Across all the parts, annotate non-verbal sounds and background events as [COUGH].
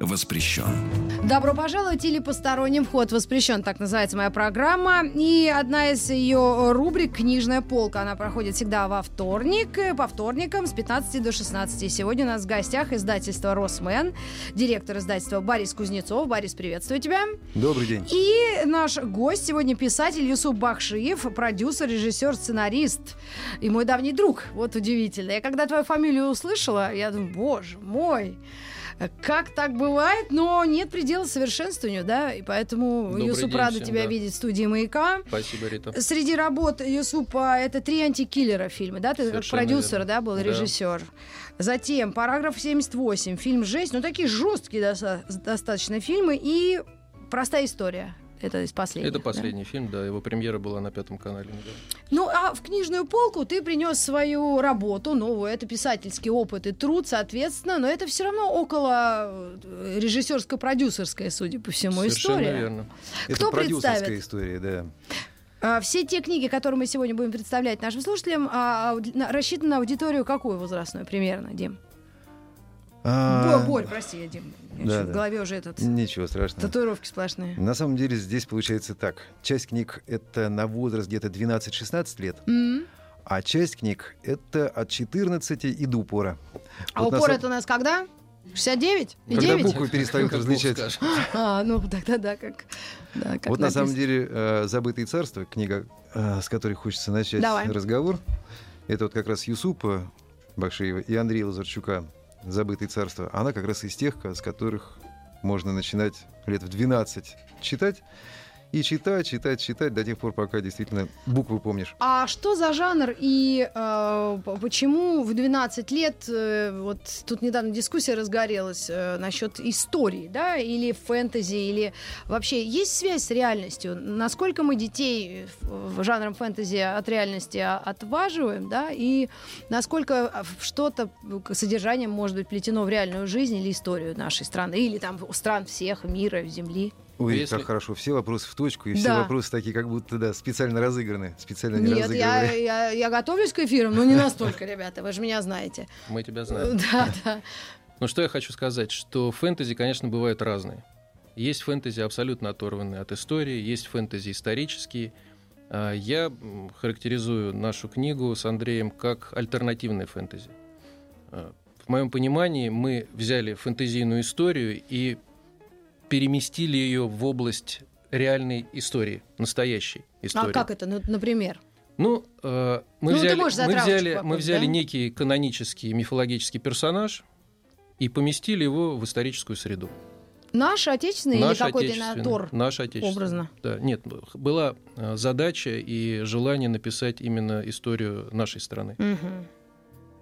воспрещен. Добро пожаловать или посторонним вход воспрещен, так называется моя программа. И одна из ее рубрик «Книжная полка». Она проходит всегда во вторник, э, по вторникам с 15 до 16. Сегодня у нас в гостях издательство «Росмен», директор издательства Борис Кузнецов. Борис, приветствую тебя. Добрый день. И наш гость сегодня писатель Юсуп Бахшиев, продюсер, режиссер, сценарист и мой давний друг. Вот удивительно. Я когда твою фамилию услышала, я думаю, боже мой, как так бывает, но нет предела совершенствованию, да, и поэтому, Добрый Юсуп, день рада всем, тебя да. видеть в студии «Маяка». Спасибо, Рита. Среди работ Юсупа это три антикиллера фильма, да? Ты как Совершенно продюсер, верно. да, был Да. режиссер. Затем параграф 78, фильм «Жесть», ну такие жесткие доста- достаточно фильмы и простая история. Это из последних. Это да? последний фильм, да, его премьера была на пятом канале. недавно. Ну, а в книжную полку ты принес свою работу новую. Это писательский опыт и труд, соответственно, но это все равно около э, режиссерско-продюсерская, судя по всему, Совершенно история. верно. Это Кто продюсерская представит? история, да. А, Все те книги, которые мы сегодня будем представлять нашим слушателям, а, рассчитаны на аудиторию какую возрастную примерно, Дим? А, Бо- Борь, прости, я, Дим. Да, в да. голове уже этот Ничего страшного. татуировки сплошные. На самом деле здесь получается так. Часть книг — это на возраст где-то 12-16 лет, М. а часть книг — это от 14 и до упора. А Вот на упор сам- это у нас когда? 69? И Когда 9? буквы перестают Как различать. [LAUGHS] А, ну тогда да, как, да, как Вот на самом написано. деле э, «Забытые царства», книга, э, с которой хочется начать Давай. разговор, это вот как раз Юсупа Бакшиева и Андрея Лазарчука «Забытые царства». Она как раз из тех, с которых можно начинать лет в 12 читать. И читать, читать, читать до тех пор, пока действительно буквы помнишь. А что за жанр и э, почему в 12 лет, э, вот тут недавно дискуссия разгорелась э, насчет истории, да, или фэнтези, или вообще есть связь с реальностью? Насколько мы детей в- жанром фэнтези от реальности отваживаем, да, и насколько что-то содержанием может быть плетено в реальную жизнь или историю нашей страны, или там стран всех, мира, Земли? Ой, Если- как хорошо. Все вопросы в точку, и все Да. вопросы такие, как будто, да, специально разыграны. Специально не Нет, я, я, я готовлюсь к эфирам, но не настолько, ребята, вы же меня знаете. Мы тебя знаем. [LAUGHS] Да, да. Ну что я хочу сказать, что фэнтези, конечно, бывают разные. Есть фэнтези абсолютно оторванные от истории, есть фэнтези исторические. А, Я характеризую нашу книгу с Андреем как альтернативное фэнтези. А, В моем понимании мы взяли фэнтезийную историю и переместили ее в область реальной истории, настоящей истории. А как это, ну, например? Ну, э, мы, Ну, взяли, мы, взяли, мы взяли да? некий канонический мифологический персонаж и поместили его в историческую среду. Наш отечественный Наш или какой-то инатор? Наш отечественный. образно? Да, нет, была э, задача и желание написать именно историю нашей страны. Мгм.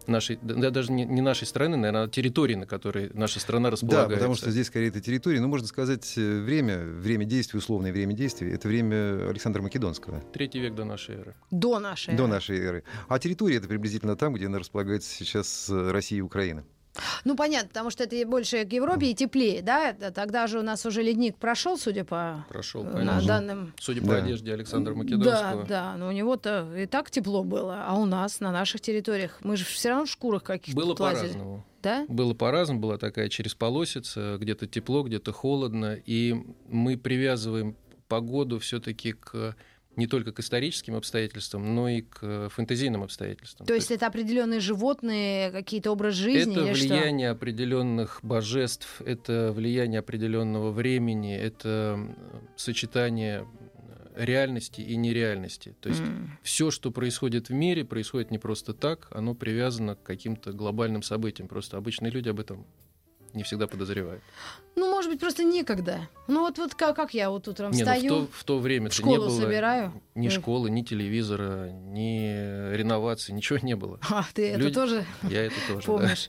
Нашей, да, да, даже не, не нашей страны, наверное, а территории, на которой наша страна Да, располагается. потому что здесь скорее это территория, ну, можно сказать, э, время, время действия, условное время действия, это время Александра Македонского, Третий век до нашей эры. До нашей. до эры. нашей эры. А территория это приблизительно там, где она располагается сейчас Россия и Украина. Ну, понятно, потому что это больше к Европе и теплее, да? Тогда же у нас уже ледник прошел, судя по Прошел, э, на данным... Судя по Да. одежде Александра Да, Македонского. да, но у него-то и так тепло было, а у нас, на наших территориях, мы же все равно в шкурах каких-то Было по-разному. Да? Было по-разному, была такая через полосица, где-то тепло, где-то холодно, и мы привязываем погоду все-таки к не только к историческим обстоятельствам, но и к фэнтезийным обстоятельствам. То есть это определенные животные, какие-то образ жизни это или что? влияние определенных божеств, это влияние определенного времени, это сочетание э, реальности и нереальности. То есть М. все, что происходит в мире, происходит не просто так, оно привязано к каким-то глобальным событиям. Просто обычные люди об этом не всегда подозревают. Ну, может быть, просто некогда. Ну, вот, вот как, как я вот утром Не, ну, в, встаю, то, в то время в не школу было, собираю. Ни школы, ни телевизора, ни реновации, ничего не было. А, ты это Люди- тоже Я это тоже, да. помнишь.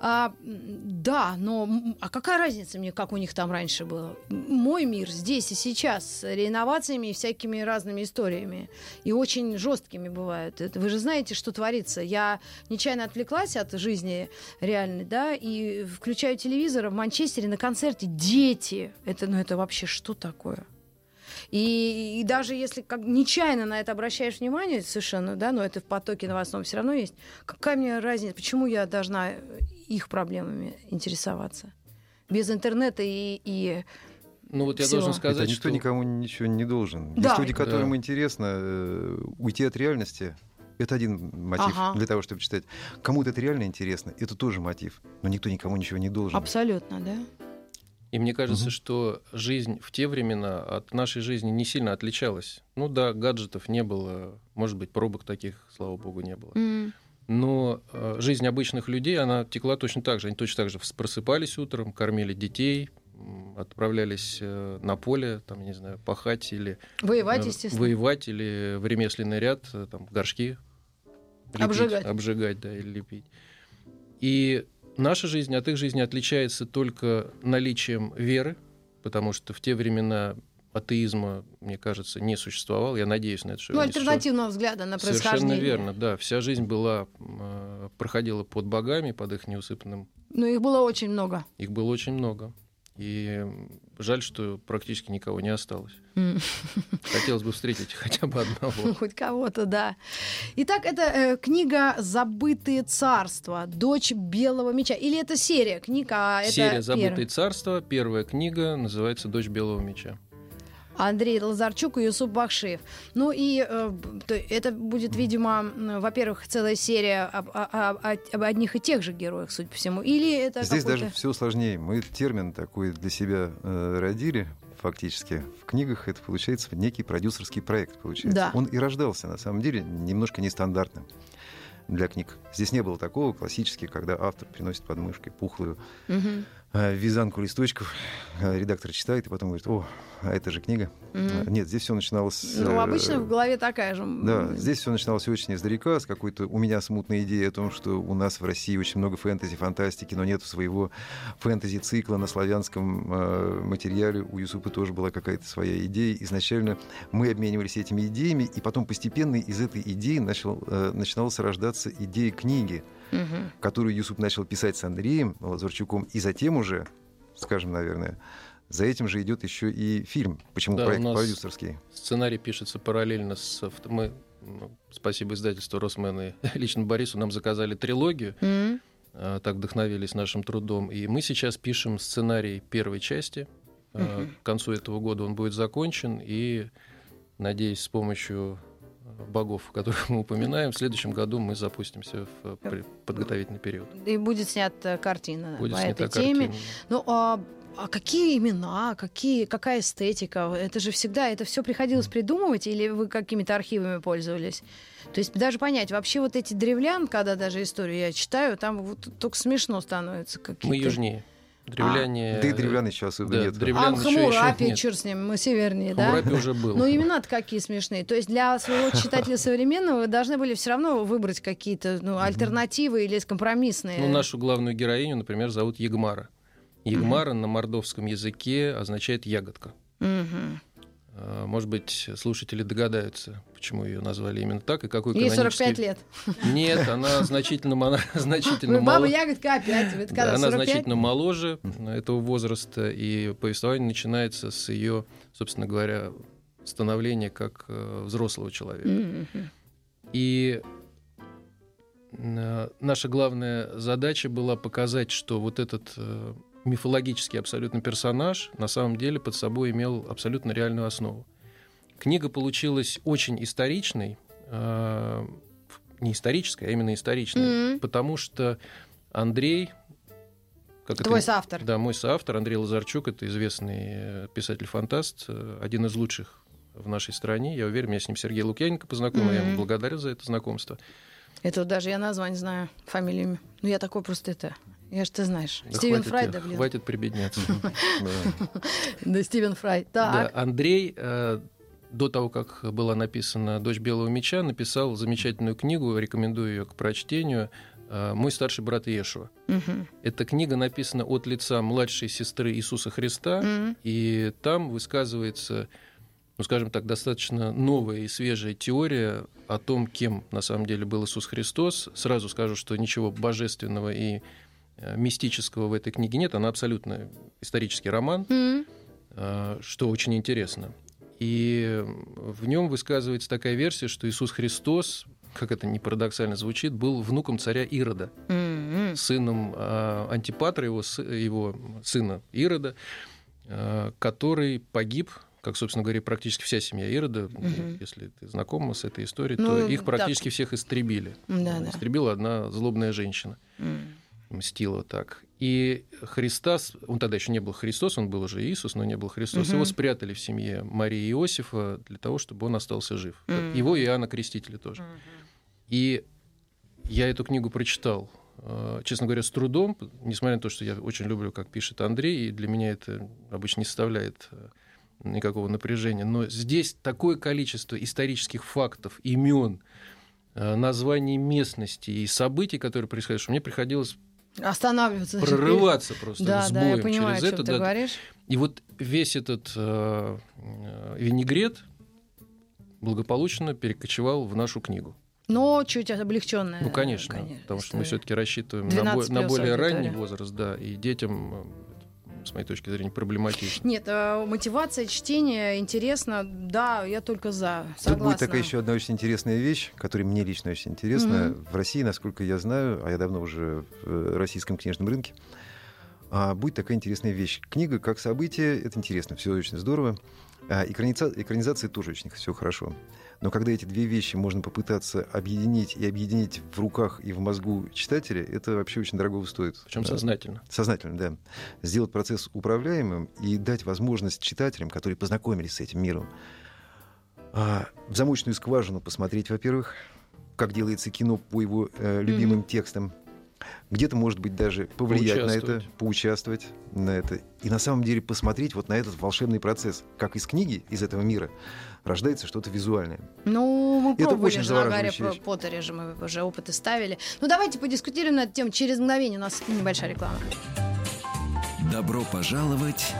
А, м, да, но а какая разница мне, как у них там раньше было? Мой мир здесь и сейчас с реновациями и всякими разными историями. И очень жесткими бывают. Это- вы же знаете, что творится. Я нечаянно отвлеклась от жизни реальной, да, и включаю телевизор а в Манчестере на концерте дети. Это, ну, это вообще что такое? И, и даже если как нечаянно на это обращаешь внимание, совершенно, да, но это в потоке новостном все равно есть, какая мне разница, почему я должна их проблемами интересоваться? Без интернета и, и Ну вот я Всего. должен сказать, Это никто что никому ничего не должен. Да. Есть люди, которым Да. интересно э, уйти от реальности. Это один мотив Ага. для того, чтобы читать. Кому-то это реально интересно, это тоже мотив. Но никто никому ничего не должен. абсолютно, да? И мне кажется, Мгм. что жизнь в те времена от нашей жизни не сильно отличалась. Ну да, гаджетов не было, может быть, пробок таких, слава богу, не было. М. Но э, жизнь обычных людей, она текла точно так же. Они точно так же просыпались утром, кормили детей, отправлялись э, на поле, там, не знаю, пахать или Воевать, э, естественно. воевать, или в ремесленный ряд, э, там, горшки лепить, Обжигать. обжигать, да, или лепить. И наша жизнь от их жизни отличается только наличием веры, потому что в те времена атеизма, мне кажется, не существовало. Я надеюсь на это, что Ну, альтернативного взгляда на происхождение. Совершенно верно, да. Вся жизнь была, э, проходила под богами, под их неусыпанным. Ну, их было очень много. Их было очень много. И жаль, что практически никого не осталось. [LAUGHS] Хотелось бы встретить хотя бы одного. [LAUGHS] Хоть кого-то, да. Итак, это э, книга «Забытые царства. Дочь белого меча». Или это серия книг, а это Серия «Забытые первая? царства», первая книга, называется «Дочь белого меча». Андрей Лазарчук и Юсуп Бахшиев. Ну и э, это будет, видимо, во-первых, целая серия об, о- о- о- об одних и тех же героях, судя по всему. Или это Здесь даже все сложнее. Мы термин такой для себя э, родили фактически. В книгах это получается некий продюсерский проект. Получается. Да. Он и рождался, на самом деле, немножко нестандартным для книг. Здесь не было такого классически, когда автор приносит под мышкой пухлую э, вязанку листочков, э, редактор читает и потом говорит, о, а это же книга. Э, Нет, здесь все начиналось... Ну, э, обычно в голове такая же. Да, здесь все начиналось очень издалека, с какой-то у меня смутной идеей о том, что у нас в России очень много фэнтези, фантастики, но нет своего фэнтези-цикла на славянском э, материале. У Юсупа тоже была какая-то своя идея. Изначально мы обменивались этими идеями, и потом постепенно из этой идеи начал, э, начиналась рождаться идея книги, мгм. которую Юсуп начал писать с Андреем Лазарчуком, и затем уже, скажем, наверное, за этим же идет еще и фильм. Почему Да, у проект нас- продюсерский? Сценарий пишется параллельно с... Мы, ну, спасибо издательству «Росмен» и [LAUGHS] лично Борису, нам заказали трилогию. Э, так вдохновились нашим трудом. И мы сейчас пишем сценарий первой части. Мгм. К концу этого года он будет закончен. И, надеюсь, с помощью э, богов, которых мы упоминаем, в следующем году мы запустимся в подготовительный период. И будет снята картина Будет по снята этой теме. картина. Ну, а, а какие имена, какие, какая эстетика? Это же всегда, это все приходилось придумывать, или вы какими-то архивами пользовались? То есть даже понять, вообще вот эти древлян, когда даже историю я читаю, там вот только смешно становится. Какие-то... Мы южнее. Древляне... Да и древлян еще особо да, нет. древлян А еще Хамурапи, черт с ним, мы севернее, да? Хамурапи уже был. Ну, имена-то какие смешные. То есть для своего читателя современного вы должны были все равно выбрать какие-то ну, альтернативы или компромиссные. Ну, нашу главную героиню, например, зовут Ягмара. Ягмара на мордовском языке означает ягодка. Э, Может быть, слушатели догадаются, почему ее назвали именно так и какой Ей канонический... 45 лет. Нет, она [LAUGHS] значительно, мона- [LAUGHS] значительно баба мало- ягодка опять. Это Да, когда, она 45? значительно моложе этого возраста, и повествование начинается с ее, собственно говоря, становления как э, взрослого человека. И э, наша главная задача была показать, что вот этот э, мифологический абсолютно персонаж на самом деле под собой имел абсолютно реальную основу. Книга получилась очень историчной, э, не исторической, а именно историчной, Мгм. потому что Андрей, как это- Твой соавтор. да, мой соавтор Андрей Лазарчук, это известный э, писатель-фантаст, э, один из лучших в нашей стране. Я уверен, меня с ним Сергей Лукьяненко познакомил, я ему благодарен за это знакомство. Это вот даже я название знаю, фамилиями. Ну, я такой просто это... Я же ты знаешь. Да Стивен хватит Фрай, да, блин. Хватит прибедняться. [LAUGHS] Да. Стивен Фрай. Да. Андрей э, до того, как была написана «Дочь белого меча», написал замечательную книгу, рекомендую ее к прочтению, э, «Мой старший брат Иешуа». Эта книга написана от лица младшей сестры Иисуса Христа, и там высказывается, ну, скажем так, достаточно новая и свежая теория о том, кем на самом деле был Иисус Христос. Сразу скажу, что ничего божественного и мистического в этой книге нет. Она абсолютно исторический роман, э, что очень интересно. И в нем высказывается такая версия, что Иисус Христос, как это не парадоксально звучит, был внуком царя Ирода Мгм. сыном а, Антипатра, его, его сына Ирода, который погиб, как, собственно говоря, практически вся семья Ирода. Мгм. Если ты знакома с этой историей, Ну, то их так. практически всех истребили. Да, да. Истребила одна злобная женщина. М. Мстила так. И Христос, он тогда еще не был Христос, он был уже Иисус, но не был Христос. Мгм. Его спрятали в семье Марии и Иосифа для того, чтобы он остался жив. Мгм. Его и Иоанна Крестителя тоже. И я эту книгу прочитал, э, честно говоря, с трудом, несмотря на то, что я очень люблю, как пишет Андрей, и для меня это обычно не составляет э, никакого напряжения. Но здесь такое количество исторических фактов, имен, названий местности и событий, которые происходят, что мне приходилось Останавливаться. прорываться просто Да, с да, боем я понимаю, через это. ты да. говоришь. И вот весь этот э, э, винегрет благополучно перекочевал в нашу книгу. Но чуть облегченная. Ну, конечно, потому что мы все-таки рассчитываем на, 12 бо- на более ранний возраст, да, и детям, с моей точки зрения, проблематично. Нет, э, мотивация чтения интересно. Да, я только за. Тут Согласна. будет такая еще одна очень интересная вещь, которая мне лично очень интересна. Мгм. В России, насколько я знаю, а я давно уже в э, российском книжном рынке, а, будет такая интересная вещь. Книга как событие, это интересно, все очень здорово. А, экраница- экранизация тоже очень все хорошо. Но когда эти две вещи можно попытаться объединить и объединить в руках и в мозгу читателя, это вообще очень дорого стоит. Причем Да. сознательно. Сознательно, да. Сделать процесс управляемым и дать возможность читателям, которые познакомились с этим миром, а, в замочную скважину посмотреть, во-первых, как делается кино по его э, любимым Мгм. текстам. Где-то, может быть, даже повлиять на это, Поучаствовать. на это. И на самом деле посмотреть вот на этот волшебный процесс. Как из книги, из этого мира, рождается что-то визуальное. Ну, мы Это пробовали очень же на Гарри. Поттере же, мы уже опыты ставили. Ну, давайте подискутируем на эту тему через мгновение. У нас небольшая реклама. Добро пожаловать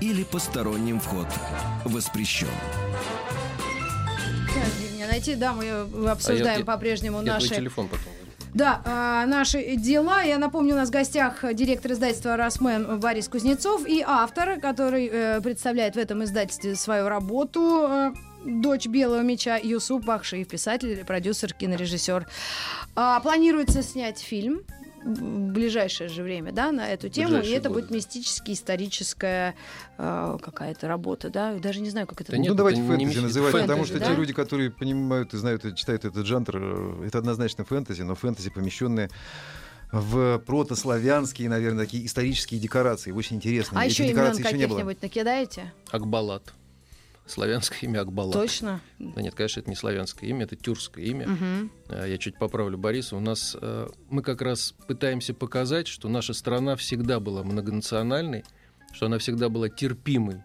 или посторонним вход воспрещен. Найти? Да, мы э, обсуждаем А я- по-прежнему Я твой наши... телефон потом. Да, а, наши дела. Я напомню, у нас в гостях директор издательства «Росмен» Борис Кузнецов и автор, который э, представляет в этом издательстве свою работу, э, дочь Белого меча Юсуп Бахшиев, писатель, продюсер, кинорежиссер. А, планируется снять фильм в ближайшее же время, да, на эту тему, и это годы. будет мистически историческая э, какая-то работа, да, даже не знаю, как это Да будет. нет, ну, давайте это фэнтези называть, фэнтези, потому что да? те люди, которые понимают и знают, и читают этот жанр, э, это однозначно фэнтези, но фэнтези, помещенные в протославянские, наверное, такие исторические декорации. Очень интересно. а Этих еще имен декораций еще не было. каких-нибудь накидаете? Акбалат. Славянское имя Акбалат. Точно? Да нет, конечно, это не славянское имя, это тюркское имя. Э, Я чуть поправлю Бориса. У нас э, мы как раз пытаемся показать, что наша страна всегда была многонациональной, что она всегда была терпимой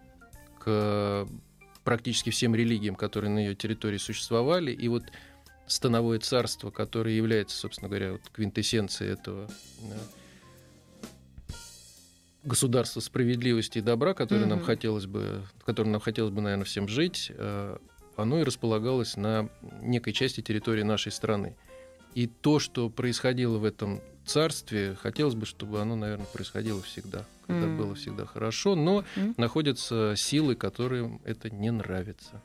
к э, практически всем религиям, которые на ее территории существовали. И вот становое царство, которое является, собственно говоря, вот квинтэссенцией этого государства справедливости и добра, которое нам Мгм. хотелось бы, в котором нам хотелось бы, наверное, всем жить, э, оно и располагалось на некой части территории нашей страны. И то, что происходило в этом царстве, хотелось бы, чтобы оно, наверное, происходило всегда, когда М. было всегда хорошо, но М. находятся силы, которым это не нравится.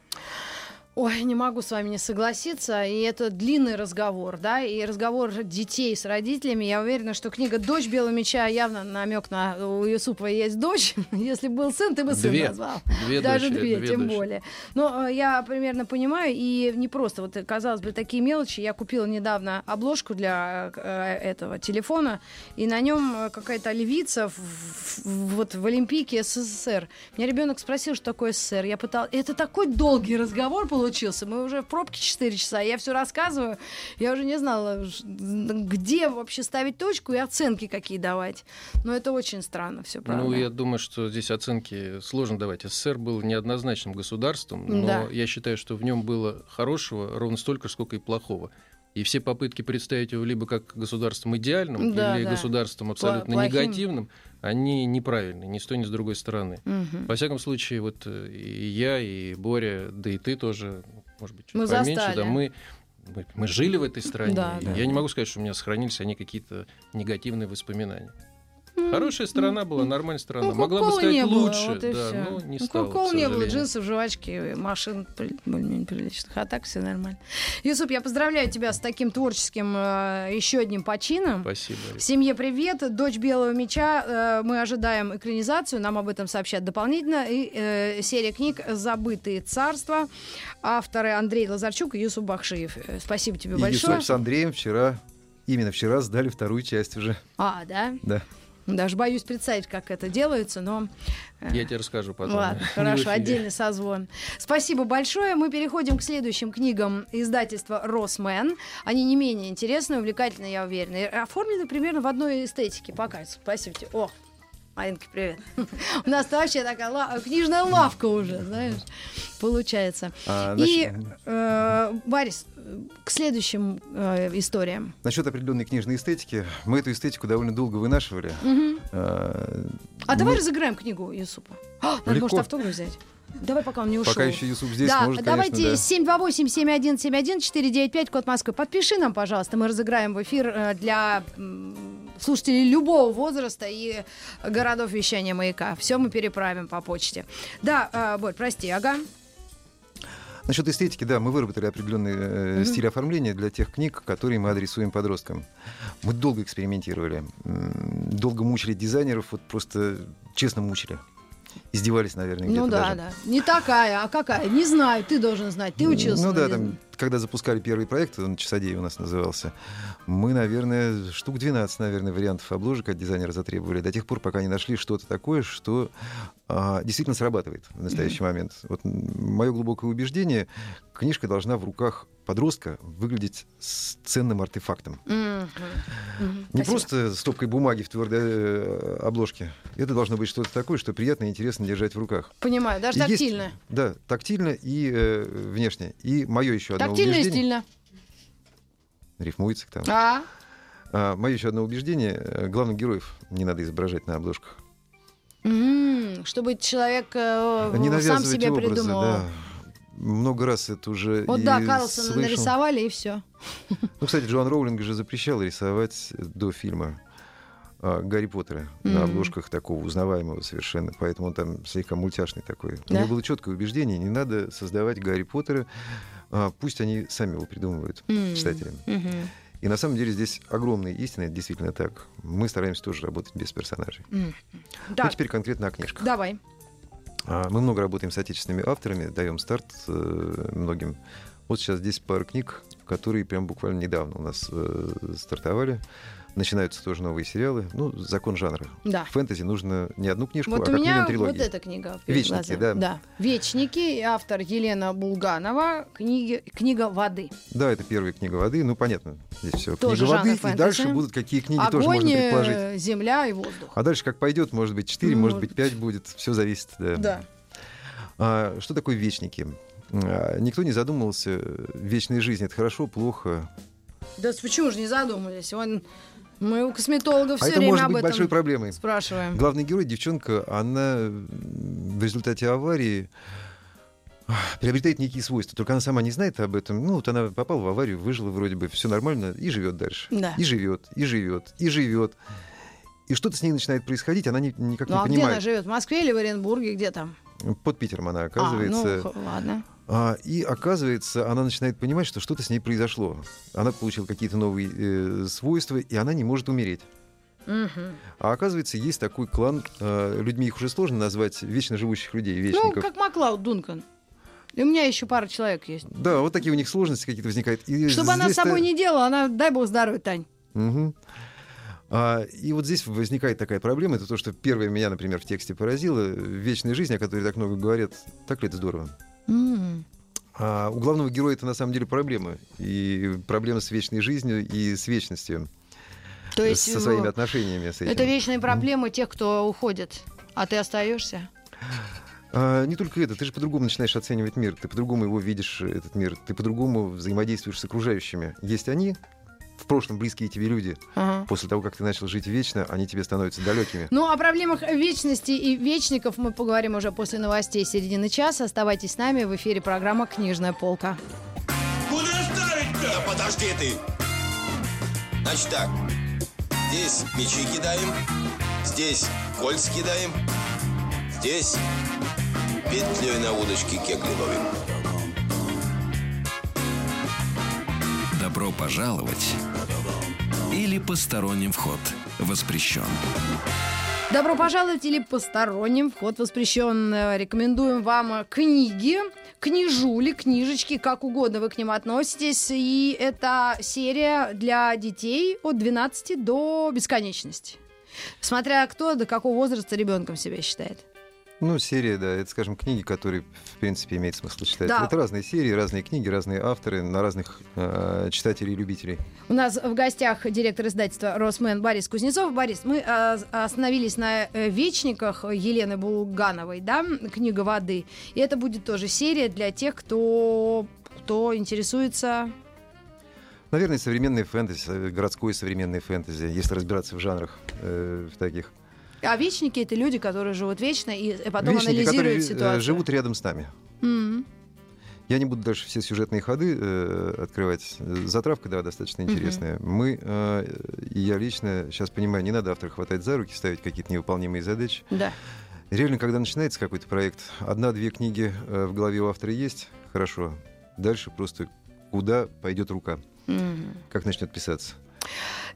Ой, не могу с вами не согласиться. И это длинный разговор, да, и разговор детей с родителями. Я уверена, что книга «Дочь Белого меча» явно намек на у Юсупа есть дочь. [LAUGHS] Если был сын, ты бы сын Две. назвал. Две Даже дочери, две, две тем дочери. более. Но э, я примерно понимаю, и не просто, вот, э, казалось бы, такие мелочи. Я купила недавно обложку для э, этого телефона, и на нем какая-то львица в, в- вот в Олимпийке СССР. Меня ребенок спросил, что такое СССР. Я пыталась... Это такой долгий разговор получился. Получился. Мы уже в пробке 4 часа, я все рассказываю. Я уже не знала, где вообще ставить точку и оценки какие давать. Но это очень странно, все правда. Ну, я думаю, что здесь оценки сложно давать. СССР был неоднозначным государством, но Да. я считаю, что в нем было хорошего ровно столько, сколько и плохого. И все попытки представить его либо как государством идеальным, Да, или да. государством абсолютно плохим. негативным, они неправильны, ни с той, ни с другой стороны. Мгм. Во всяком случае, вот э, и я, и Боря, да и ты тоже, может быть, чуть Мы поменьше, застали. да, мы, мы, мы жили в этой стране. Да, да. Я не могу сказать, что у меня сохранились они какие-то негативные воспоминания. Хорошая страна была, нормальная страна. Ну, Могла бы стать не было, лучше, вот и да, всё. но не Ну, стало, Кока-Колы к не было, джинсов, жвачки, машин более-менее приличных. А так все нормально. Юсуп, я поздравляю тебя с таким творческим э, еще одним почином. Спасибо. В семье привет, дочь Белого меча. Э, Мы ожидаем экранизацию, нам об этом сообщат дополнительно. И э, серия книг «Забытые царства». Авторы Андрей Лазарчук и Юсуп Бахшиев. Э, Спасибо тебе И большое. Юсуп с Андреем вчера, именно вчера сдали вторую часть уже. А, да? Да. Даже боюсь представить, как это делается, но... э, Я тебе расскажу потом. Ладно, хорошо, отдельный созвон. Спасибо большое. Мы переходим к следующим книгам издательства «Росмен». Они не менее интересные, увлекательные, я уверена. И оформлены примерно в одной эстетике. Пока. Спасибо тебе. О, Маринка, привет. [LAUGHS] У нас вообще такая книжная лавка уже, знаешь, получается. А, И, значит, э, Борис, э, к следующим э, историям. Насчет определенной книжной эстетики, мы эту эстетику довольно долго вынашивали. А, давай разыграем книгу Юсупа. А, надо, может, автограф взять. Давай, пока он не ушел. Пока еще Юсуп здесь, да, может, давайте конечно, да. 728-7171-495, код Москвы. Подпиши нам, пожалуйста. Мы разыграем в эфир э, для слушателей любого возраста и городов вещания маяка. Все мы переправим по почте. Да, э, Борь, прости, ага. Насчет эстетики, да, мы выработали определенный э, Мгм. стиль оформления для тех книг, которые мы адресуем подросткам. Мы долго экспериментировали, долго мучили дизайнеров, вот просто честно мучили. Издевались, наверное, где-то Ну да, даже. да. Не такая, а какая? Не знаю, ты должен знать. Ты учился. Ну да, там, когда запускали первый проект, он «Часодей» у нас назывался, мы, наверное, штук 12, наверное, вариантов обложек от дизайнера затребовали, до тех пор, пока не нашли что-то такое, что а, действительно срабатывает в настоящий момент. Вот мое глубокое убеждение, книжка должна в руках подростка выглядеть с ценным артефактом. Мгм. Мгм. Не Спасибо. просто стопкой бумаги в твердой э, обложке. Это должно быть что-то такое, что приятно и интересно держать в руках. Понимаю, даже И есть- тактильно. Да, тактильно и э, внешне. И мое еще одно Тактильно и стильно. Рифмуется там. А? мое еще одно убеждение. э, Главных героев не надо изображать на обложках. М, Чтобы человек э, Не сам себе образы, придумал. да. Много раз это уже Вот да, Карлсона слышал. нарисовали и все. [LAUGHS] Ну, кстати, Джоан Роулинг же запрещал рисовать до фильма а, Гарри Поттера Мгм. на обложках такого узнаваемого совершенно. Поэтому он там слегка мультяшный такой. У Да? него было четкое убеждение, не надо создавать Гарри Поттера. А, пусть они сами его придумывают, М. читатели. Мгм. И на самом деле здесь огромная истина, это действительно так. Мы стараемся тоже работать без персонажей. М. Ну, Так, теперь конкретно о книжках. давай. А, Мы много работаем с отечественными авторами, даем старт э, многим. Вот сейчас здесь пара книг, которые прям буквально недавно у нас э, стартовали. Начинаются тоже новые сериалы. Ну, закон жанра. Да. В фэнтези нужно не одну книжку, Вот а у как меня минимум вот трилогию. эта книга. «Вечники», глазами. да. «Вечники», автор Елена Булганова, книги, книга «Воды». Да, это первая книга воды. Ну, понятно, здесь все. Тоже Книга воды, жанр и фэнтези. дальше будут какие книги тоже Огонь, можно предположить. э, земля и воздух. А дальше как пойдет, может быть 4, может Может быть 5 будет. Все зависит. Да. Да. А, что такое вечники? А, Никто не задумывался. Вечная жизнь это хорошо, плохо. Да почему же не задумались? Вон, мы у косметолога а все это время может об быть этом большой проблемой. спрашиваем. Главный герой, девчонка, она в результате аварии ах, приобретает некие свойства. Только она сама не знает об этом. Ну, вот она попала в аварию, выжила вроде бы, все нормально, и живет дальше. Да. И живет, и живет, и живет. И что-то с ней начинает происходить, она не- никак Ну не а где она понимает. живет? В Москве или в Оренбурге? Где там? Под Питером она А, оказывается. ну, х- ладно. А, и оказывается, она начинает понимать, что что-то с ней произошло. Она получила какие-то новые э, свойства, и она не может умереть. А оказывается, есть такой клан, э, людьми их уже сложно назвать, вечно живущих людей, Ну, вечников. как Маклауд Дункан. И у меня еще пара человек есть. Да, вот такие у них сложности какие-то возникают. И Чтобы она с собой не делала, она, дай бог здоровья, Тань. Мгм. А, и вот здесь возникает такая проблема. Это то, что первое меня, например, в тексте поразило. Вечная жизнь, о которой так много говорят. Так ли это здорово? М. А у главного героя это на самом деле проблема. И проблема с вечной жизнью и с вечностью. То есть со своими отношениями с этим. Это вечные проблемы тех, кто уходит, а ты остаешься. А, не только это, ты же по-другому начинаешь оценивать мир, ты по-другому его видишь, этот мир, ты по-другому взаимодействуешь с окружающими. Есть они, в прошлом близкие тебе люди, Ага. после того, как ты начал жить вечно, они тебе становятся далекими. Ну, о проблемах вечности и вечников мы поговорим уже после новостей середины часа. Оставайтесь с нами в эфире программа «Книжная полка». Куда ставить-то? Да подожди ты. Значит так. Здесь мячи кидаем. Здесь кольца кидаем. Здесь петлей на удочке кегли ловим. Добро пожаловать или посторонним вход воспрещен. Добро пожаловать или посторонним. Вход воспрещен. Рекомендуем вам книги, книжули, книжечки, как угодно вы к ним относитесь. И это серия для детей от 12 до бесконечности. Смотря кто до какого возраста ребенком себя считает. Ну, серия, да, это, скажем, книги, которые, в принципе, имеет смысл читать. Да. Это разные серии, разные книги, разные авторы, на разных э, читателей и любителей. У нас в гостях директор издательства «Росмен» Борис Кузнецов. Борис, мы э, остановились на э, «Вечниках» Елены Булгановой, да, книга воды. И это будет тоже серия для тех, кто, кто интересуется... Наверное, современный фэнтези, э, городской современный фэнтези, если разбираться в жанрах э, в таких. А вечники это люди, которые живут вечно и потом Вечники, анализируют которые э, ситуацию. живут рядом с нами. М. Я не буду дальше все сюжетные ходы э, открывать. Затравка, да, достаточно интересная. Мы, э, я лично сейчас понимаю, не надо автора хватать за руки, ставить какие-то невыполнимые задачи. Да. Реально, когда начинается какой-то проект, одна-две книги э, в голове у автора есть, хорошо. Дальше просто куда пойдет рука, Мгм. как начнет писаться.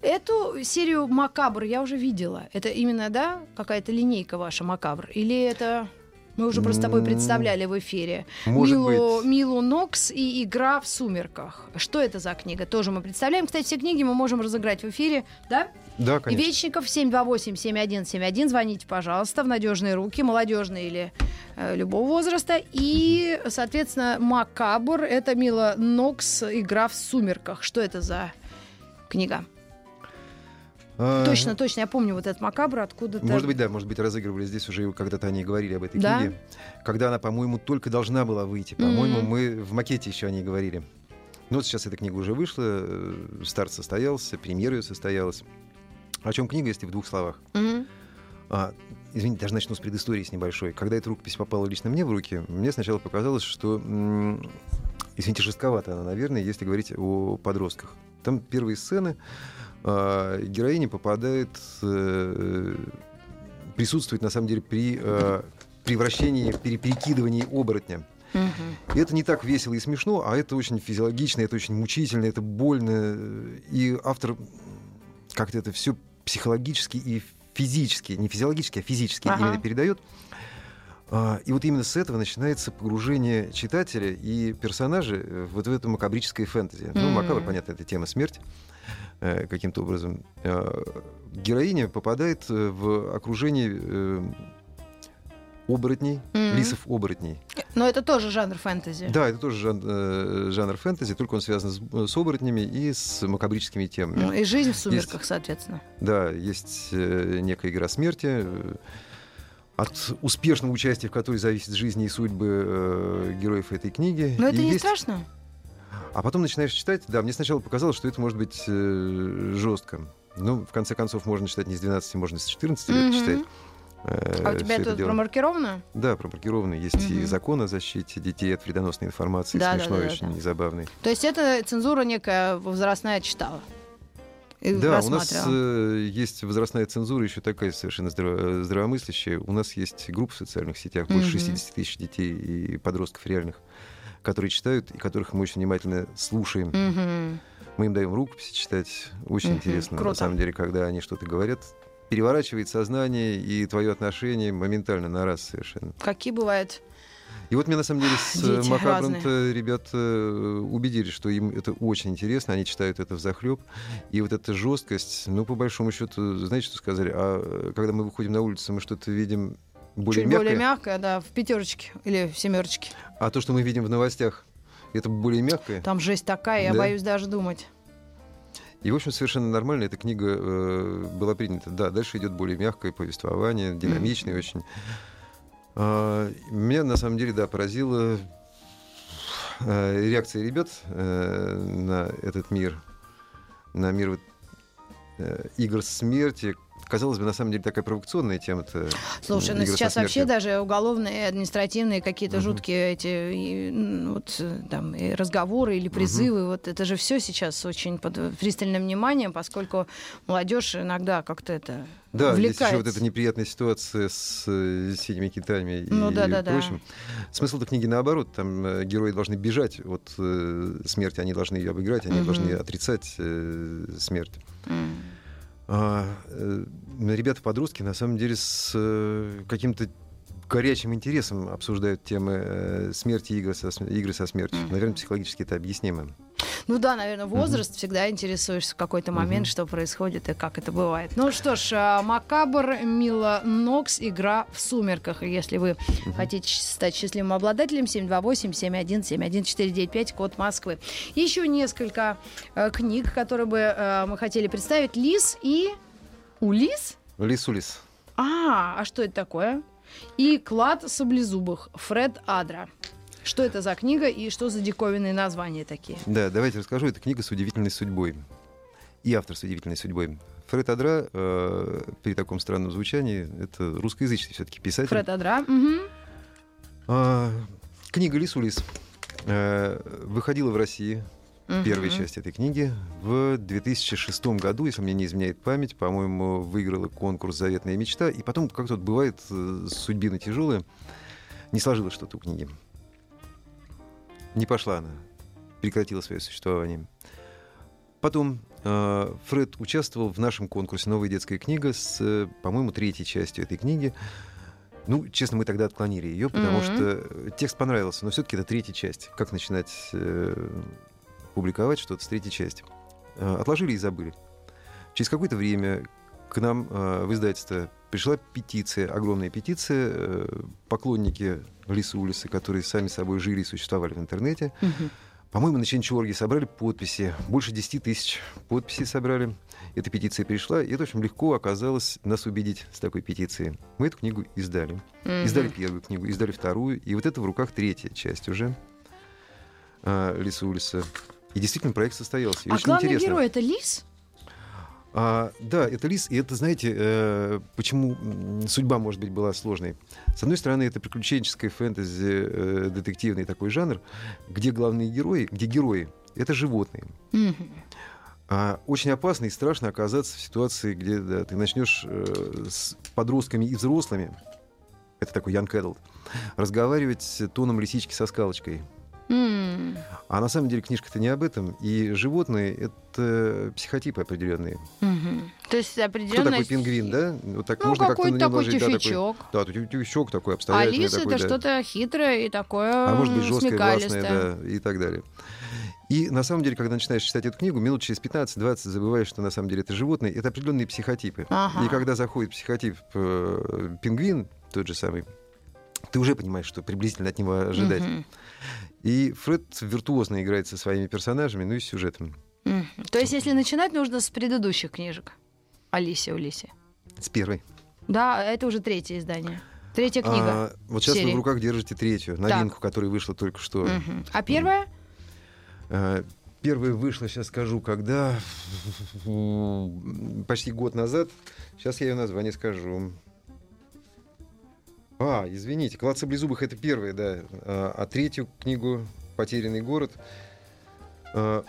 Эту серию «Макабр» я уже видела. Это именно, да, какая-то линейка ваша «Макабр»? Или это... Мы уже просто с тобой представляли в эфире. Может Милу, быть. Милу Нокс и «Игра в сумерках». Что это за книга? Тоже мы представляем. Кстати, все книги мы можем разыграть в эфире, да? Да, конечно. Вечников 728-7171. Звоните, пожалуйста, в надежные руки, молодежные или э, любого возраста. И, соответственно, Макабр это Мила Нокс игра в сумерках. Что это за книга? А, Точно, точно, я помню вот этот Макабр откуда-то. Может быть, да, может быть, разыгрывали здесь уже когда-то они говорили об этой Да? книге. Когда она, по-моему, только должна была выйти. По-моему, Мгм. мы в макете еще о ней говорили. Ну, вот сейчас эта книга уже вышла, э, старт состоялся, премьера ее состоялась. О чем книга, если в двух словах? Мгм. А, извините, даже начну с предыстории с небольшой. Когда эта рукопись попала лично мне в руки, мне сначала показалось, что, извините, жестковато она, наверное, если говорить о подростках. Там первые сцены, а, героиня попадает, э, присутствует на самом деле при э, превращении, при перекидывании оборотня. И это не так весело и смешно, а это очень физиологично, это очень мучительно, это больно. И автор как-то это все психологически и физически, не физиологически, а физически Ага. именно передает. А, И вот именно с этого начинается погружение читателя и персонажа э, вот в это макабрическое фэнтези. Ну, М. макабр, понятно, это тема смерти э, каким-то образом. А, Героиня попадает э, в окружение оборотней, Мгм. лисов-оборотней. Но это тоже жанр фэнтези. Да, это тоже жан- э, жанр фэнтези, только он связан с, с оборотнями и с макабрическими темами. Ну, И жизнь в сумерках, соответственно. Да, есть некая игра смерти, от успешного участия в которой зависит жизнь и судьбы э, героев этой книги. Но это И не есть- страшно? А потом начинаешь читать, да, мне сначала показалось, что это может быть э, жестко. Ну, в конце концов, можно читать не с 12, можно с 14 лет Мгм. читать. э, А у тебя это это промаркировано? Да, пропаркировано. Есть и Мгм. закон о защите детей от вредоносной информации, Да, смешной да, да, очень да. и забавный. То есть это цензура некая возрастная читала? Да, у нас э, есть возрастная цензура еще такая совершенно здраво- здравомыслящая. У нас есть группа в социальных сетях, больше Мгм. 60 тысяч детей и подростков реальных, которые читают и которых мы очень внимательно слушаем. Мгм. Мы им даем рукописи читать. Очень Мгм. интересно, Круто. на самом деле, когда они что-то говорят. Переворачивает сознание и твое отношение моментально на раз совершенно. Какие бывают? И вот мне на самом деле с э, Дети Макабром-то ребята э, убедились, что им это очень интересно, они читают это в захлеб. И вот эта жесткость, ну, по большому счету, знаете, что сказали? А э, когда мы выходим на улицу, мы что-то видим более Чуть мягкое, более мягкое, да, в пятерочке или в семерочке. а то, что мы видим в новостях, Это более мягкое. Там жесть такая, я Да. боюсь даже думать. И, в общем, совершенно нормально эта книга э, была принята. Да, дальше идет более мягкое повествование, динамичное [CLEARS THROAT] очень. А, меня, на самом деле, да, поразила э, реакция ребят э, на этот мир, на мир э, игр смерти. Казалось бы, на самом деле, такая провокационная тема-то. Слушай, ну сейчас вообще даже уголовные, и административные какие-то Мгм. жуткие эти и, вот, э, там, и разговоры или призывы, вот это же все сейчас очень под пристальным вниманием, поскольку молодежь иногда как-то это Да, есть увлекается. еще вот эта неприятная ситуация с э, синими китами и Ну да, да, да. прочим. Смысл-то книги наоборот. Там э, герои должны бежать от э, смерти, они должны ее обыграть, они Мгм. должны отрицать э, смерть. М. А, э, ребята-подростки на самом деле с э, каким-то горячим интересом обсуждают темы э, смерти игры со, игры со смертью. Наверное, психологически это объяснимо. Ну да, наверное, возраст всегда интересуешься в какой-то момент, Мгм. что происходит и как это бывает. Ну что ж, а, Макабр, Мила Нокс, игра в сумерках. И если вы хотите щ- стать счастливым обладателем, 728-7171-495, код Москвы. Еще несколько э, книг, которые бы э, мы хотели представить. Лис и... Улис? Лис-улис. А, а что это такое? И клад саблезубых. Фред Адра. Что это за книга и что за диковинные названия такие? Да, давайте расскажу. Это книга с удивительной судьбой. И автор с удивительной судьбой. Фред Адра э, при таком странном звучании это русскоязычный все-таки писатель. Фред Адра. мгм. А, книга Лисулис э, выходила в России. Первая Мгм. часть этой книги в 2006 году, если мне не изменяет память, по-моему, выиграла конкурс «Заветная мечта». И потом, как тут бывает, э, судьбина тяжелая, не сложилось что-то у книги. Не пошла она, прекратила свое существование. Потом э, Фред участвовал в нашем конкурсе «Новая детская книга» с, э, по-моему, третьей частью этой книги. Ну, честно, мы тогда отклонили ее, потому Мгм. что текст понравился, но все-таки это третья часть. Как начинать э, публиковать что-то с третьей части? Э, отложили и забыли. Через какое-то время к нам э, в издательство пришла петиция, огромная петиция. э, поклонники Лисы Улисы, которые сами собой жили и существовали в интернете, Мгм. по-моему, на Ченчорге собрали подписи. Больше 10 тысяч подписей собрали. Эта петиция пришла, и это очень легко оказалось нас убедить с такой петицией. Мы эту книгу издали. Мгм. Издали первую книгу, издали вторую, и вот это в руках третья часть уже а, Лиса Улиса. И действительно проект состоялся. И А главный интересно. герой это лис? А, да, это лис, и это, знаете, э, почему судьба, может быть, была сложной. С одной стороны, это приключенческое фэнтези, э, детективный такой жанр, где главные герои, где герои — это животные. Мгм. А очень опасно и страшно оказаться в ситуации, где да, ты начнешь э, с подростками и взрослыми, это такой young adult, разговаривать тоном лисички со скалочкой. М. А на самом деле книжка-то не об этом. И животные — это психотипы определенные. Мгм. То есть Кто определенно... такой пингвин, да? Вот так Ну, можно какой-то такой жить, да, такой- тюфячок. Да, тю- тюфячок такой А обстоятельный. лис такой, это да. что-то хитрое и такое А может быть, жесткое, властное, да, и так далее. И на самом деле, когда начинаешь читать эту книгу, минут через 15-20 забываешь, что на самом деле это животные, это определенные психотипы. Ага. И когда заходит психотип э, пингвин, тот же самый, ты уже понимаешь, что приблизительно от него ожидать. Мгм. И Фред виртуозно играет со своими персонажами, ну и сюжетом. Мгм. То есть, если начинать, нужно с предыдущих книжек. Алисе Улисе. С первой. Да, это уже третье издание. Третья книга. А, вот сейчас серии. вы в руках держите третью, новинку, которая вышла только что. Мгм. А первая? А, Первая вышла, сейчас скажу, когда почти год назад. Сейчас я ее название скажу. А, извините, «Клад саблезубых» — это первая, да. А, а третью книгу «Потерянный город» а,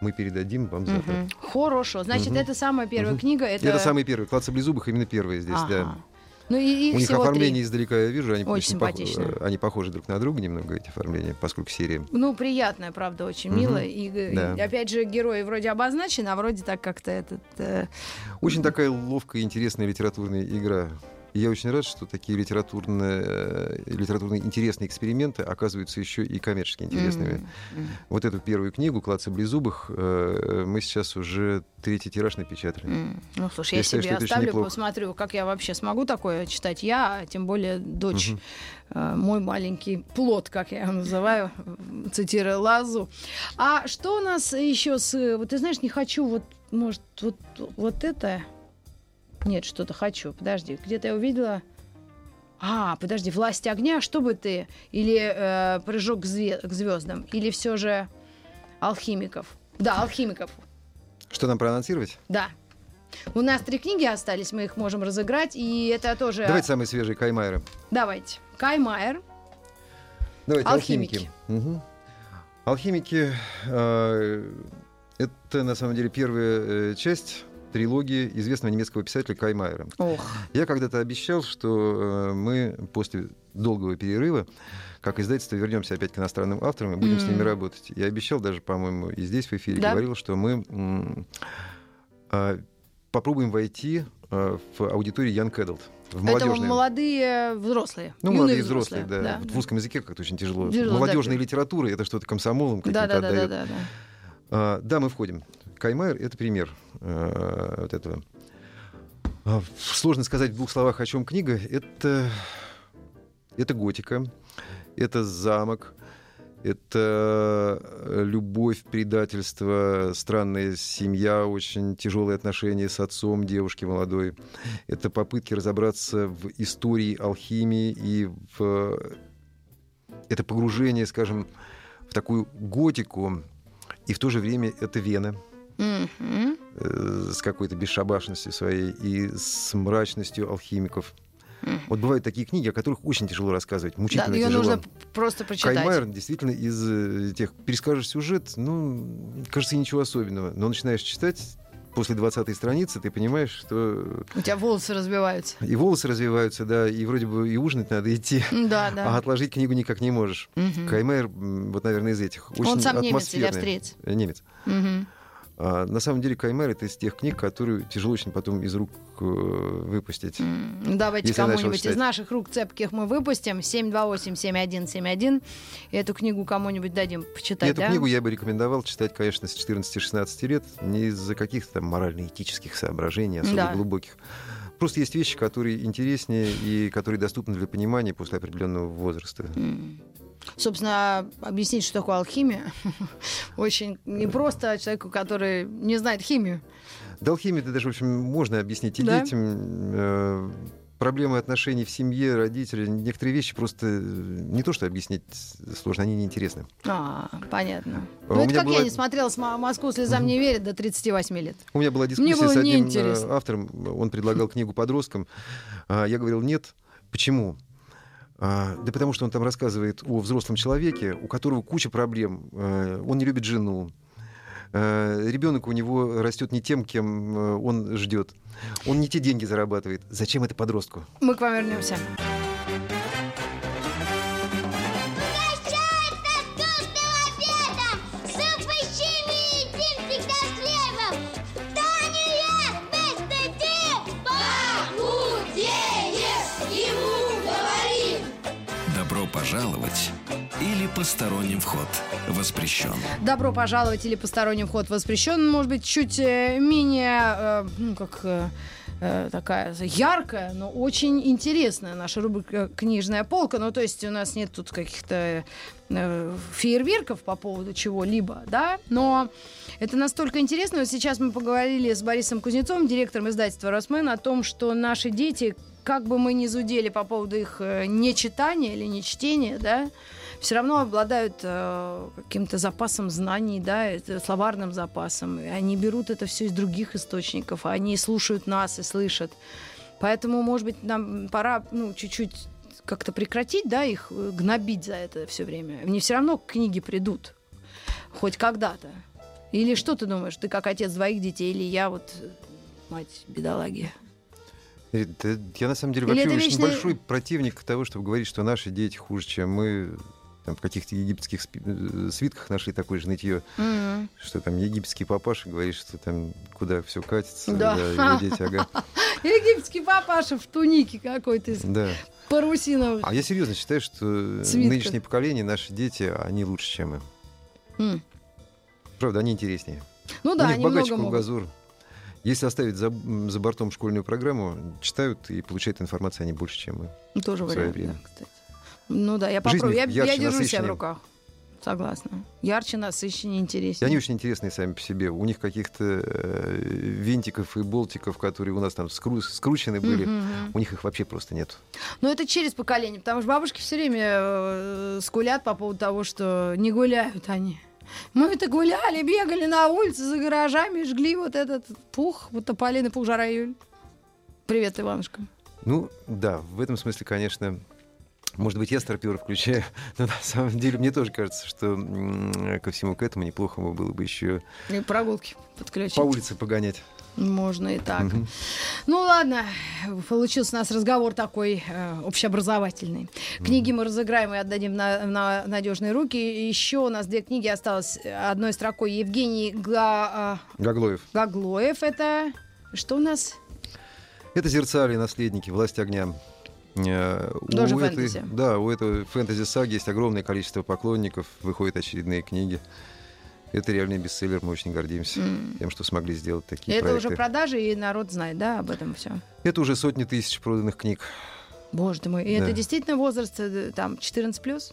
мы передадим вам завтра. Мгм. Хорошо. Значит, Мгм. это самая первая Мгм. книга. Это, Это самый первый. «Клад саблезубых» именно первая здесь, да. Ага. Ну, и их У них оформление три. издалека я вижу, они Очень пох- э, они похожи друг на друга немного, эти оформления, поскольку серия. Ну, приятная, правда, очень Мгм. мило. И, Да. и опять же, герои вроде обозначены, а вроде так как-то этот... э, Очень такая ловкая, интересная литературная игра. И я очень рад, что такие литературные, э, литературные интересные эксперименты оказываются еще и коммерчески интересными. М, Вот эту первую книгу «Клад саблезубых» э, мы сейчас уже третий тираж напечатали. м. Ну, слушай, Я я считаю, себе очень оставлю, посмотрю, как я вообще смогу такое читать я, а тем более дочь. Э, мой маленький плод, как я его называю, м, цитируя Лазу. А что у нас еще с... Вот ты знаешь, не хочу вот, может, вот, вот это... Нет, что-то хочу. Подожди, где-то я увидела... А, подожди, власть огня, что бы ты? Или э, прыжок к, зве- к звездам? Или все же алхимиков? Да, алхимиков. Что нам проанонсировать? Да. У нас три книги остались, мы их можем разыграть, и это тоже... Давайте самые свежие Каймайры. Давайте. Кай Майер. Давайте Алхимики. алхимики. Мгм. Алхимики э, это на самом деле первая э, часть трилогии известного немецкого писателя Каймайера. Ох. Я когда-то обещал, что э, мы после долгого перерыва, как издательство, вернемся опять к иностранным авторам и будем с ними работать. Я обещал даже, по-моему, и здесь в эфире Да? говорил, что мы м, а, попробуем войти а, в аудиторию Young Adult, в Это молодежную. молодые взрослые. Ну, юные молодые взрослые, да. Вот В русском языке как-то очень тяжело. Тяжело, Молодежная да. литература это что-то комсомолом Да, каким-то да, да, да, отдает. да, да. А, да, мы входим. Каймайер — это пример э, вот этого. А, Сложно сказать в двух словах, о чем книга. Это, это готика, это замок, это э, любовь, предательство, странная семья, очень тяжелые отношения с отцом девушки молодой. Это попытки разобраться в истории алхимии и в... Это погружение, скажем, в такую готику, и в то же время это Вена Э, с какой-то бесшабашностью своей и с мрачностью алхимиков. Вот бывают такие книги, о которых очень тяжело рассказывать, Да, мучительно ее тяжело. нужно просто прочитать. Каймайер действительно из э, тех, перескажешь сюжет, ну, кажется, ничего особенного, но начинаешь читать, после 20 страницы ты понимаешь, что У тебя волосы разбиваются. и волосы развиваются, да, и вроде бы и ужинать надо идти, [LAUGHS] Да, а да. отложить книгу никак не можешь. Мгм. Каймайер, м, вот, наверное, из этих. Очень Он сам немец или австриец? Э, Немец. Мгм. А, на самом деле Каймер это из тех книг, которые тяжело очень потом из рук э, выпустить. Давайте кому-нибудь из наших рук цепких мы выпустим. 728-7171. И эту книгу кому-нибудь дадим И почитать, эту да? книгу я бы рекомендовал читать, конечно, с 14-16 лет, не из-за каких-то там морально-этических соображений, особо Да. глубоких. Просто есть вещи, которые интереснее и которые доступны для понимания после определенного возраста. М. Собственно, объяснить, что такое алхимия, [LAUGHS] очень непросто человеку, который не знает химию. Да, алхимию это даже, в общем, можно объяснить и Да? детям. Э, Проблемы отношений в семье, родители, некоторые вещи просто э, не то, что объяснить сложно, они неинтересны. А, понятно. А Ну, это как я была- не смотрела «Москву слезам не верит» до 38 лет. У меня была дискуссия с одним э, неинтересно. автором, он предлагал книгу подросткам. А, Я говорил, нет. Почему? А, Да потому что он там рассказывает о взрослом человеке, у которого куча проблем. Э, Он не любит жену. Э, Ребенок у него растет не тем, кем э, он ждет. Он не те деньги зарабатывает. Зачем это подростку? Мы к вам вернемся. Пожаловать или посторонним вход воспрещен. Добро пожаловать или посторонний вход воспрещен. Может быть, чуть э, менее, э, ну, как э, такая яркая, но очень интересная наша рубрика «Книжная полка». Ну, то есть у нас нет тут каких-то фейерверков по поводу чего-либо, да, но это настолько интересно. Вот сейчас мы поговорили с Борисом Кузнецовым, директором издательства «Росмен», о том, что наши дети, как бы мы ни зудели по поводу их э, нечитания или нечтения, да, все равно обладают э, каким-то запасом знаний, да, словарным запасом. И они берут это все из других источников, а они слушают нас и слышат. Поэтому, может быть, нам пора ну, чуть-чуть как-то прекратить, да, их э, гнобить за это все время. Они все равно к книге придут, хоть когда-то. Или что ты думаешь, ты как отец двоих детей, или я вот э, мать бедолаги? Э, да Я на самом деле вообще очень вечный- большой противник того, чтобы говорить, что наши дети хуже, чем мы. там в каких-то египетских э, свитках нашли такое же нытье, Мгм. что там египетский папаша говорит, что там куда все катится, Да. его дети, ага. [LAUGHS] Египетский папаша в тунике какой-то из Да. парусиновых. А я серьезно считаю, что Свитках. нынешнее поколение, наши дети, они лучше, чем мы. М. Правда, они интереснее. Ну да, У них они богаче много могут. Если оставить за, за бортом школьную программу, читают и получают информацию они больше, чем мы. Ну, Тоже вариант, да, кстати. Ну да, я Жизнь попробую. Я, я держу себя в руках. Согласна. Ярче, насыщеннее, И интереснее. они очень интересные сами по себе. У них каких-то э, винтиков и болтиков, которые у нас там скру- скручены были, мгм. у них их вообще просто нет. Но это через поколение, потому что бабушки все время э, скулят по поводу того, что не гуляют они. Мы это гуляли, бегали на улице за гаражами, жгли вот этот пух, вот тополиный пух, жара июль. Привет, Иванушка. Ну, да, в этом смысле, конечно, может быть, я старпера включаю, [LAUGHS] но на самом деле мне тоже кажется, что ко всему к этому неплохо было бы еще И прогулки подключить. по улице погонять. Можно и так. Мгм. Ну ладно, получился у нас разговор такой э, общеобразовательный. Книги мы разыграем и отдадим на, на надежные руки. Еще у нас две книги осталось одной строкой. Евгений Га- э, Гаглоев. Гаглоев. Это что у нас? Это «Зерцали. Наследники. Власть огня». Э, Тоже у этой- фэнтези. да, у этого фэнтези-саги есть огромное количество поклонников, выходят очередные книги. Это реальный бестселлер, мы очень гордимся М. тем, что смогли сделать такие Это проекты. уже продажи, и народ знает, да, об этом все. Это уже сотни тысяч проданных книг. Боже ты мой. И Да. это действительно возраст э, там 14 плюс?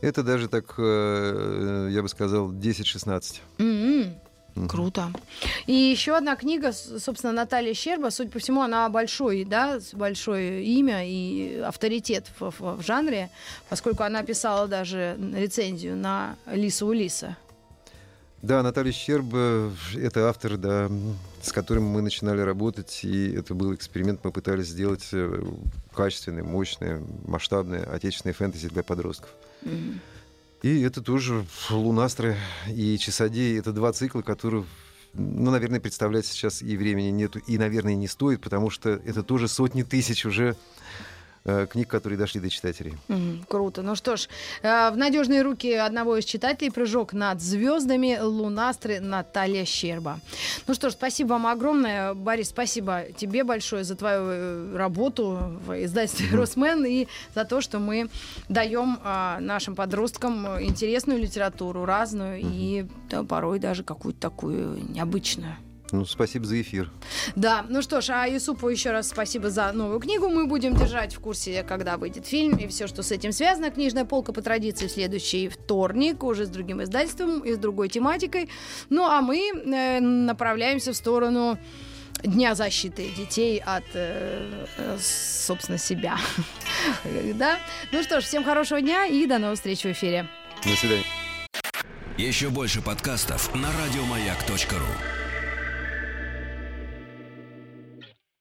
Это даже так, э, я бы сказал, 10-16. М-м. Мгм. Круто. И еще одна книга, собственно, Наталья Щерба. Судя по всему, она большой, да, большое имя и авторитет в, в- в жанре, поскольку она писала даже рецензию на Лису Улиса. Да, Наталья Щерб э, — это автор, да, с которым мы начинали работать, и это был эксперимент. Мы пытались сделать э, качественное, мощное, масштабное отечественное фэнтези для подростков. Мгм. И это тоже «Лунастры» и «Часодеи» — это два цикла, которые, ну, наверное, представлять сейчас и времени нету, и, наверное, не стоит, потому что это тоже сотни тысяч уже э, книг, которые дошли до читателей. Мгм, Круто. Ну что ж, э, в надежные руки одного из читателей прыжок над звездами Лунастры Наталья Щерба. Ну что ж, спасибо вам огромное. Борис, спасибо тебе большое за твою э, работу в издательстве «Росмен» и за то, что мы даем а, нашим подросткам интересную литературу, разную и да, порой даже какую-то такую необычную. Ну, спасибо за эфир. Да, ну что ж, а Юсупу еще раз спасибо за новую книгу. Мы будем держать в курсе, когда выйдет фильм и все, что с этим связано. Книжная полка по традиции в следующий вторник, уже с другим издательством и с другой тематикой. Ну а мы э, направляемся в сторону Дня защиты детей от, э, э, собственно, себя. [LAUGHS] Да? Ну что ж, всем хорошего дня и до новых встреч в эфире. До свидания. Еще больше подкастов на радиомаяк.ру.